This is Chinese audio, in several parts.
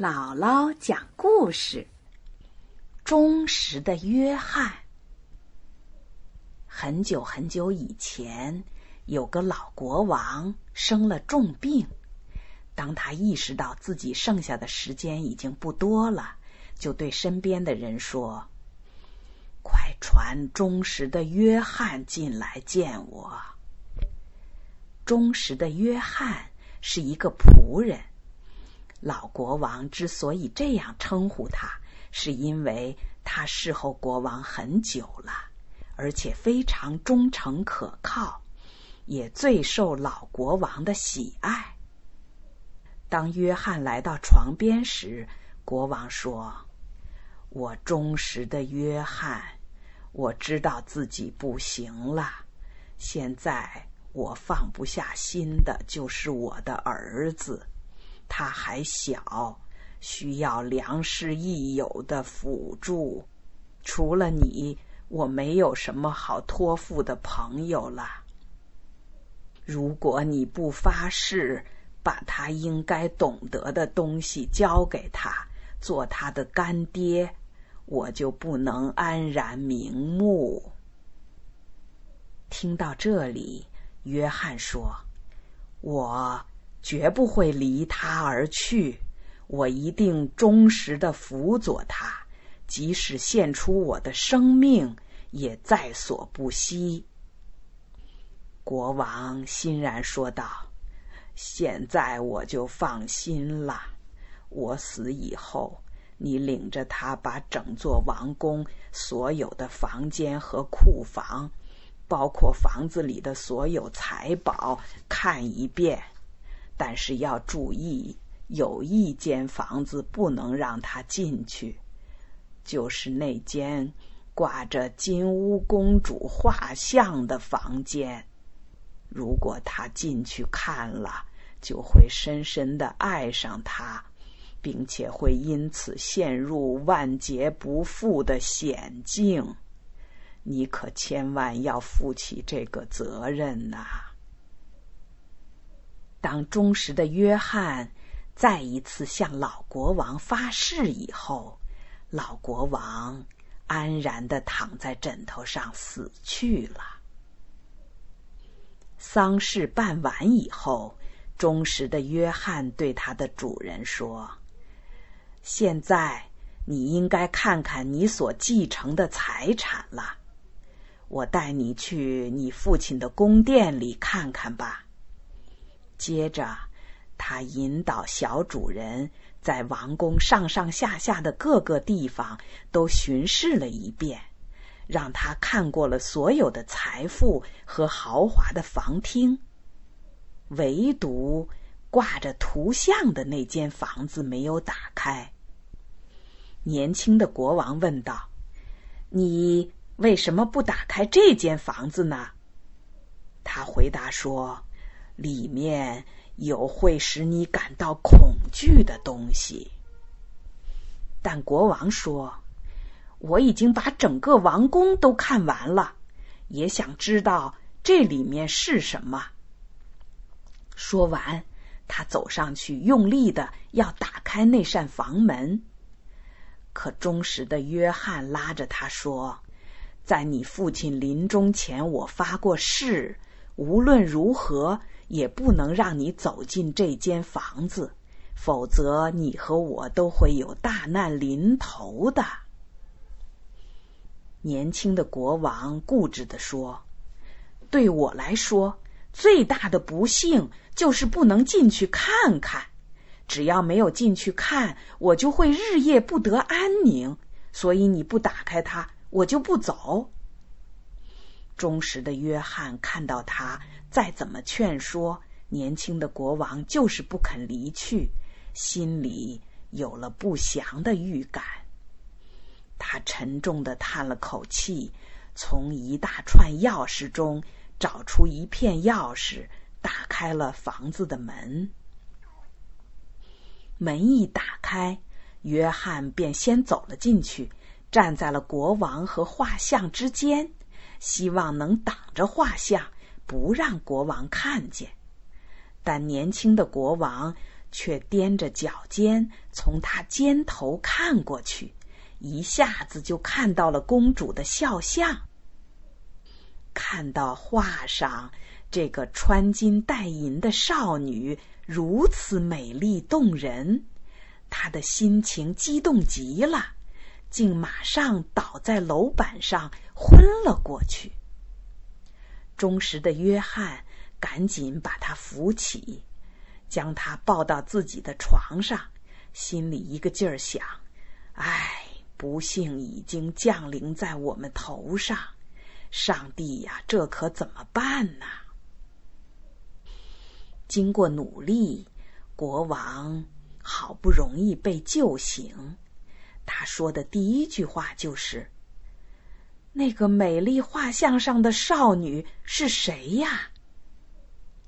姥姥讲故事：忠实的约翰。很久很久以前，有个老国王生了重病。当他意识到自己剩下的时间已经不多了，就对身边的人说：“快传忠实的约翰进来见我。”忠实的约翰是一个仆人。老国王之所以这样称呼他，是因为他侍候国王很久了，而且非常忠诚可靠，也最受老国王的喜爱。当约翰来到床边时，国王说：“我忠实的约翰，我知道自己不行了，现在我放不下心的就是我的儿子。”他还小，需要良师益友的辅助。除了你，我没有什么好托付的朋友了。如果你不发誓，把他应该懂得的东西交给他，做他的干爹，我就不能安然瞑目。听到这里，约翰说：“我。”绝不会离他而去，我一定忠实的辅佐他，即使献出我的生命，也在所不惜。国王欣然说道：“现在我就放心了。我死以后，你领着他把整座王宫所有的房间和库房，包括房子里的所有财宝看一遍。”但是要注意，有一间房子不能让他进去，就是那间挂着金乌公主画像的房间。如果他进去看了，就会深深的爱上她，并且会因此陷入万劫不复的险境。你可千万要负起这个责任呐！当忠实的约翰再一次向老国王发誓以后，老国王安然的躺在枕头上死去了。丧事办完以后，忠实的约翰对他的主人说：“现在你应该看看你所继承的财产了，我带你去你父亲的宫殿里看看吧。”接着，他引导小主人在王宫上上下下的各个地方都巡视了一遍，让他看过了所有的财富和豪华的房厅，唯独挂着图像的那间房子没有打开。年轻的国王问道：“你为什么不打开这间房子呢？”他回答说。里面有会使你感到恐惧的东西，但国王说：“我已经把整个王宫都看完了，也想知道这里面是什么。”说完，他走上去，用力的要打开那扇房门，可忠实的约翰拉着他说：“在你父亲临终前，我发过誓，无论如何。”也不能让你走进这间房子，否则你和我都会有大难临头的。年轻的国王固执的说：“对我来说，最大的不幸就是不能进去看看。只要没有进去看，我就会日夜不得安宁。所以你不打开它，我就不走。”忠实的约翰看到他。再怎么劝说，年轻的国王就是不肯离去，心里有了不祥的预感。他沉重的叹了口气，从一大串钥匙中找出一片钥匙，打开了房子的门。门一打开，约翰便先走了进去，站在了国王和画像之间，希望能挡着画像。不让国王看见，但年轻的国王却踮着脚尖从他肩头看过去，一下子就看到了公主的肖像。看到画上这个穿金戴银的少女如此美丽动人，他的心情激动极了，竟马上倒在楼板上昏了过去。忠实的约翰赶紧把他扶起。将他抱到自己的床上，心里一个劲儿想：“唉，不幸已经降临在我们头上，上帝呀，这可怎么办呢？”经过努力，国王好不容易被救醒。他说的第一句话就是：“那个美丽画像上的少女是谁呀？”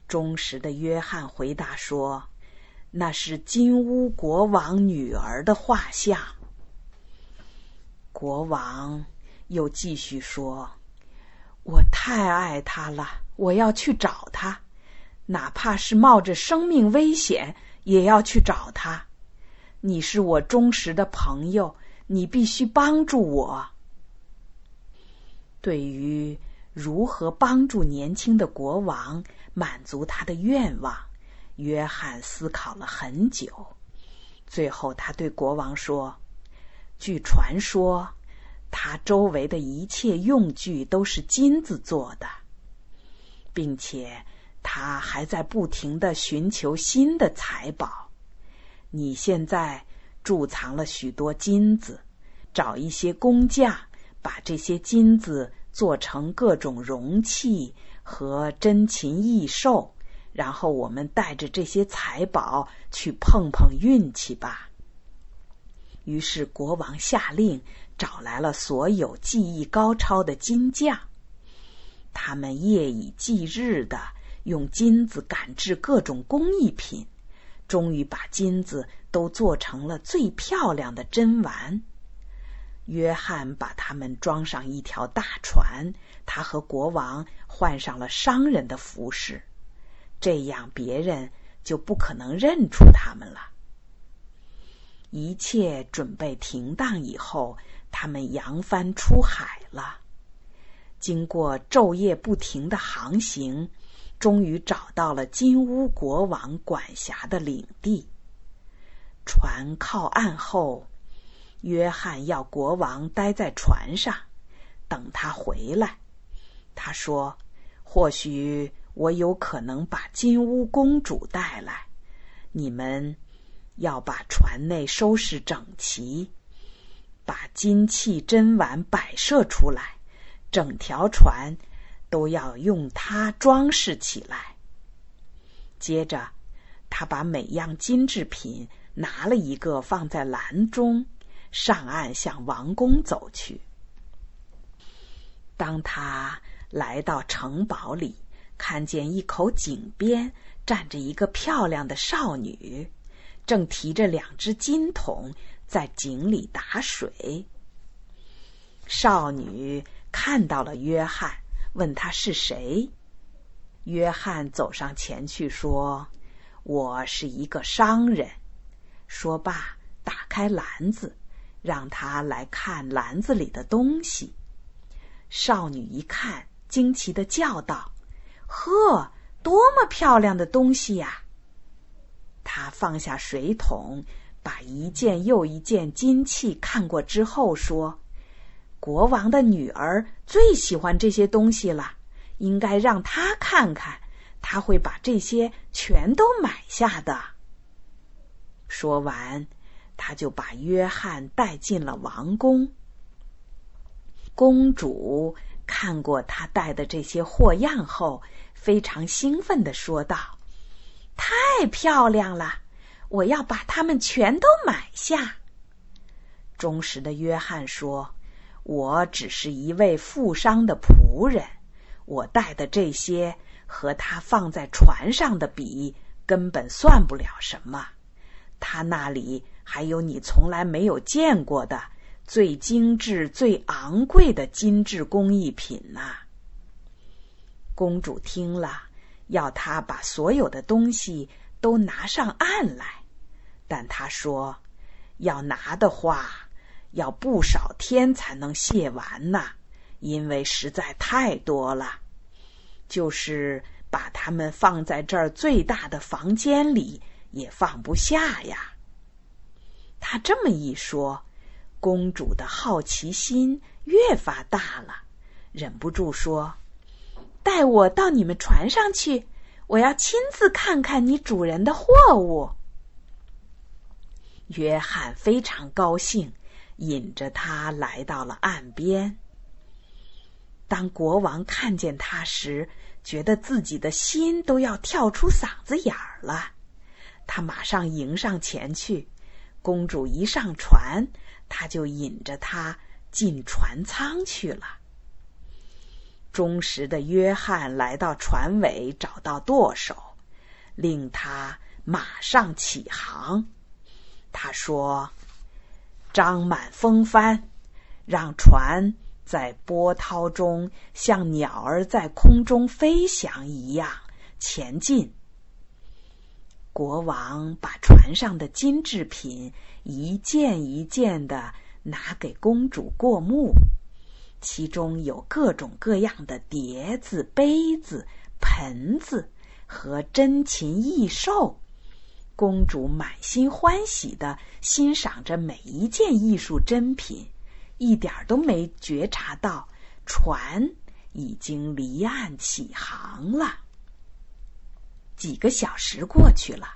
忠实的约翰回答说：“那是金乌国王女儿的画像。”国王又继续说：“我太爱她了，我要去找她，哪怕是冒着生命危险，也要去找她。你是我忠实的朋友，你必须帮助我。”对于如何帮助年轻的国王？满足他的愿望，约翰思考了很久。最后，他对国王说：“据传说，他周围的一切用具都是金子做的，并且他还在不停的寻求新的财宝。你现在贮藏了许多金子，找一些工匠，把这些金子做成各种容器。”和珍禽异兽，然后我们带着这些财宝去碰碰运气吧。于是国王下令找来了所有技艺高超的金匠，他们夜以继日的用金子赶制各种工艺品，终于把金子都做成了最漂亮的珍玩。约翰把他们装上一条大船，他和国王换上了商人的服饰，这样别人就不可能认出他们了。一切准备停当以后，他们扬帆出海了。经过昼夜不停的航行，终于找到了金乌国王管辖的领地。船靠岸后。约翰要国王待在船上，等他回来。他说：“或许我有可能把金乌公主带来。你们要把船内收拾整齐，把金器珍玩摆设出来，整条船都要用它装饰起来。”接着，他把每样金制品拿了一个放在篮中。上岸向王宫走去。当他来到城堡里，看见一口井边站着一个漂亮的少女，正提着两只金桶在井里打水。少女看到了约翰，问他是谁。约翰走上前去说：“我是一个商人。”说罢，打开篮子。让他来看篮子里的东西。少女一看，惊奇的叫道：“呵，多么漂亮的东西呀！”她放下水桶，把一件又一件金器看过之后，说：“国王的女儿最喜欢这些东西了，应该让她看看，她会把这些全都买下的。”说完。他就把约翰带进了王宫。公主看过他带的这些货样后，非常兴奋的说道：“太漂亮了！我要把它们全都买下。”忠实的约翰说：“我只是一位富商的仆人，我带的这些和他放在船上的比，根本算不了什么。他那里……”还有你从来没有见过的最精致、最昂贵的精致工艺品呐！公主听了，要他把所有的东西都拿上岸来。但他说，要拿的话，要不少天才能卸完呢，因为实在太多了。就是把它们放在这儿最大的房间里，也放不下呀。他这么一说，公主的好奇心越发大了，忍不住说：“带我到你们船上去，我要亲自看看你主人的货物。”约翰非常高兴，引着他来到了岸边。当国王看见他时，觉得自己的心都要跳出嗓子眼儿了。他马上迎上前去，公主一上船，他就引着她进船舱去了。忠实的约翰来到船尾，找到舵手，令他马上起航。他说：“张满风帆，让船在波涛中像鸟儿在空中飞翔一样前进。”国王把船上的金制品一件一件的拿给公主过目，其中有各种各样的碟子、杯子、盆子和珍禽异兽。公主满心欢喜的欣赏着每一件艺术珍品，一点都没觉察到船已经离岸起航了。几个小时过去了，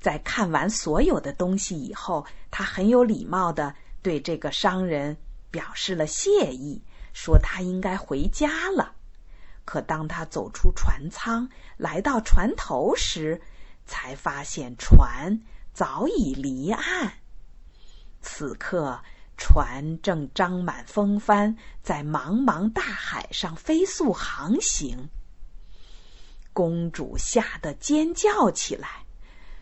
在看完所有的东西以后，他很有礼貌的对这个商人表示了谢意，说他应该回家了。可当他走出船舱，来到船头时，才发现船早已离岸。此刻，船正张满风帆，在茫茫大海上飞速航行。公主吓得尖叫起来：“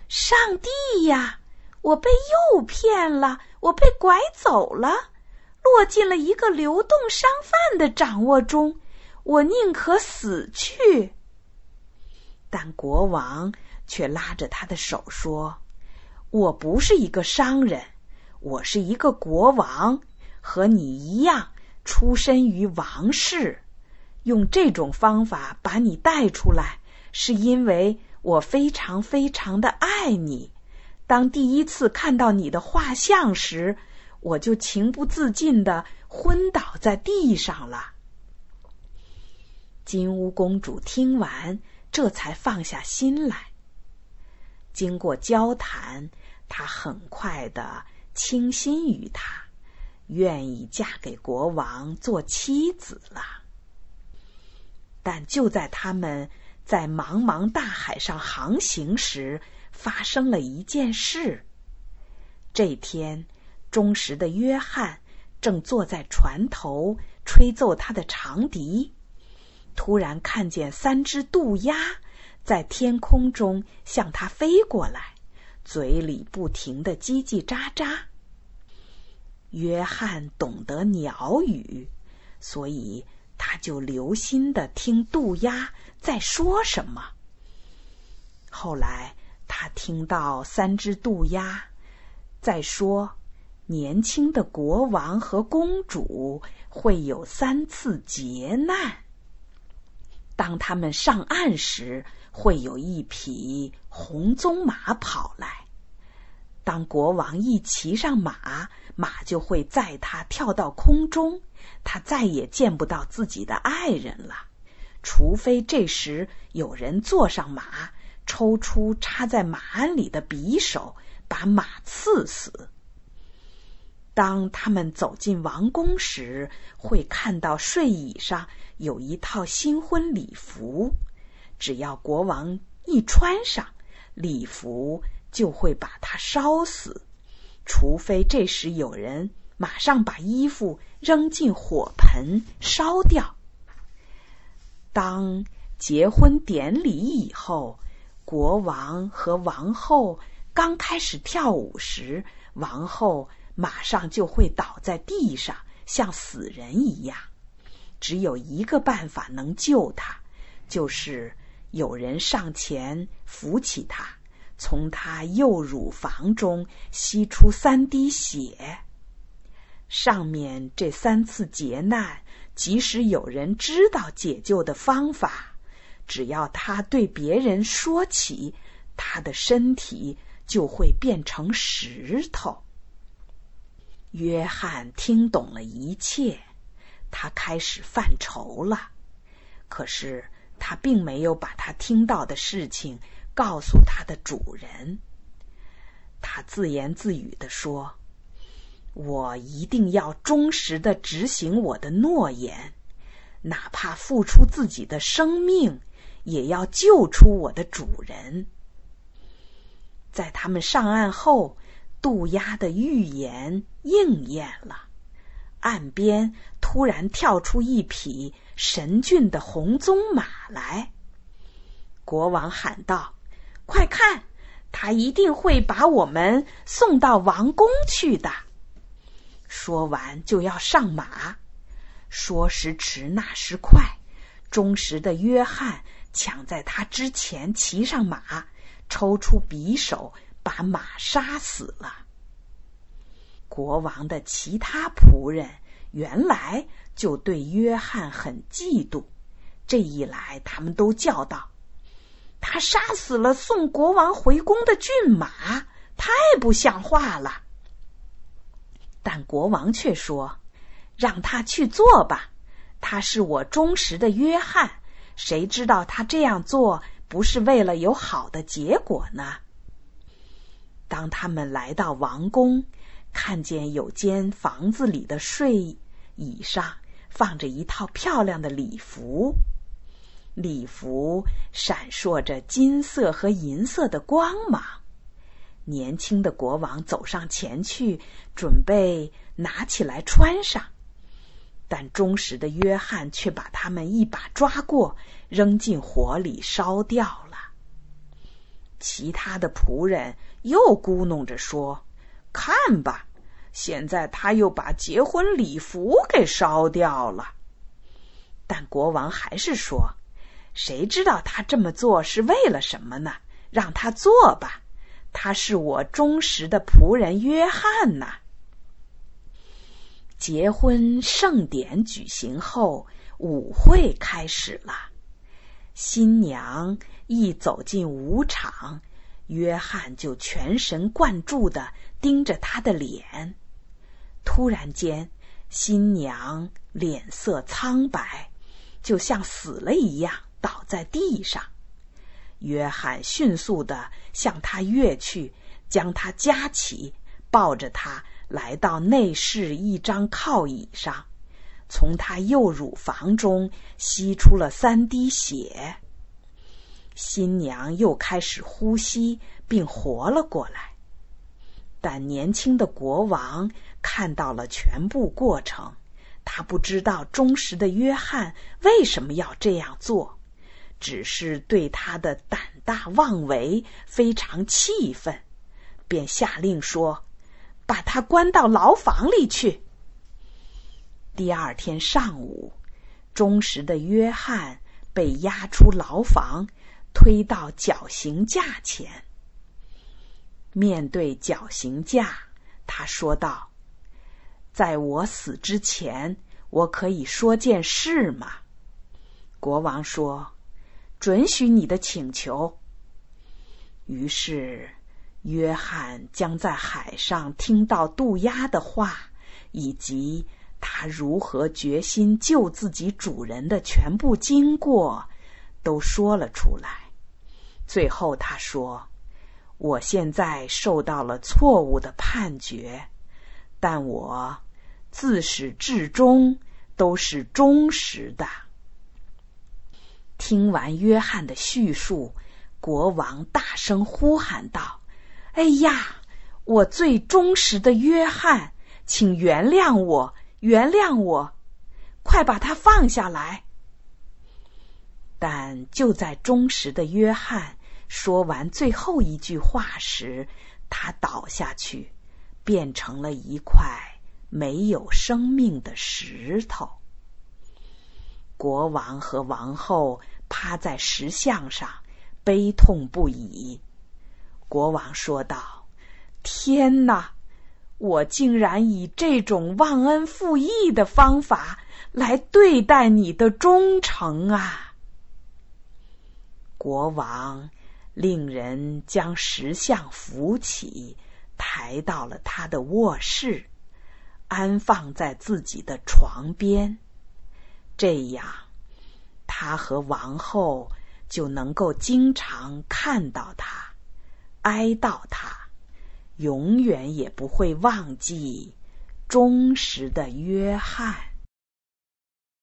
上帝呀！我被诱骗了，我被拐走了，落进了一个流动商贩的掌握中。我宁可死去。”但国王。却拉着他的手说：“我不是一个商人，我是一个国王，和你一样出身于王室。用这种方法把你带出来，是因为我非常非常的爱你。当第一次看到你的画像时，我就情不自禁的昏倒在地上了。”金乌公主听完，这才放下心来。经过交谈，她很快的倾心于他，愿意嫁给国王做妻子了。但就在他们在茫茫大海上航行时，发生了一件事。这天，忠实的约翰正坐在船头吹奏他的长笛，突然看见三只渡鸦。在天空中向他飞过来，嘴里不停的叽叽喳喳。约翰懂得鸟语，所以他就留心的听渡鸦在说什么。后来他听到三只渡鸦在说：“年轻的国王和公主会有三次劫难。当他们上岸时。”会有一匹红鬃马跑来，当国王一骑上马，马就会载他跳到空中，他再也见不到自己的爱人了，除非这时有人坐上马，抽出插在马鞍里的匕首，把马刺死。当他们走进王宫时，会看到睡椅上有一套新婚礼服。只要国王一穿上礼服，就会把他烧死，除非这时有人马上把衣服扔进火盆烧掉。当结婚典礼以后，国王和王后刚开始跳舞时，王后马上就会倒在地上，像死人一样。只有一个办法能救她，就是。有人上前扶起他，从他右乳房中吸出三滴血。上面这三次劫难，即使有人知道解救的方法，只要他对别人说起，他的身体就会变成石头。约翰听懂了一切，他开始犯愁了。可是他并没有把他听到的事情。告诉他的主人，他自言自语的说：“我一定要忠实的执行我的诺言，哪怕付出自己的生命，也要救出我的主人。”在他们上岸后，渡鸦的预言应验了，岸边突然跳出一匹神骏的红鬃马来。国王喊道。快看，他一定会把我们送到王宫去的。说完就要上马，说时迟，那时快，忠实的约翰抢在他之前骑上马，抽出匕首把马杀死了。国王的其他仆人原来就对约翰很嫉妒，这一来，他们都叫道。他杀死了送国王回宫的骏马，太不像话了。但国王却说：“让他去做吧，他是我忠实的约翰。谁知道他这样做不是为了有好的结果呢？”当他们来到王宫，看见有间房子里的睡椅上放着一套漂亮的礼服。礼服闪烁着金色和银色的光芒。年轻的国王走上前去，准备拿起来穿上，但忠实的约翰却把他们一把抓过，扔进火里烧掉了。其他的仆人又咕哝着说：“看吧，现在他又把结婚礼服给烧掉了。”但国王还是说。谁知道他这么做是为了什么呢？让他做吧，他是我忠实的仆人约翰呐。结婚盛典举行后，舞会开始了。新娘一走进舞场，约翰就全神贯注的盯着她的脸。突然间，新娘脸色苍白，就像死了一样。倒在地上，约翰迅速的向他跃去，将他夹起，抱着他来到内室一张靠椅上，从他右乳房中吸出了三滴血。新娘又开始呼吸，并活了过来。但年轻的国王看到了全部过程，他不知道忠实的约翰为什么要这样做。只是对他的胆大妄为非常气愤，便下令说：“把他关到牢房里去。”第二天上午，忠实的约翰被押出牢房，推到绞刑架前。面对绞刑架，他说道：“在我死之前，我可以说件事吗？”国王说。准许你的请求。于是，约翰将在海上听到渡鸦的话，以及他如何决心救自己主人的全部经过，都说了出来。最后，他说：“我现在受到了错误的判决，但我自始至终都是忠实的。”听完约翰的叙述，国王大声呼喊道：“哎呀，我最忠实的约翰，请原谅我，原谅我！快把他放下来！”但就在忠实的约翰说完最后一句话时，他倒下去，变成了一块没有生命的石头。国王和王后趴在石像上，悲痛不已。国王说道：“天哪！我竟然以这种忘恩负义的方法来对待你的忠诚啊！”国王令人将石像扶起，抬到了他的卧室，安放在自己的床边。这样，他和王后就能够经常看到他，哀悼他，永远也不会忘记忠实的约翰。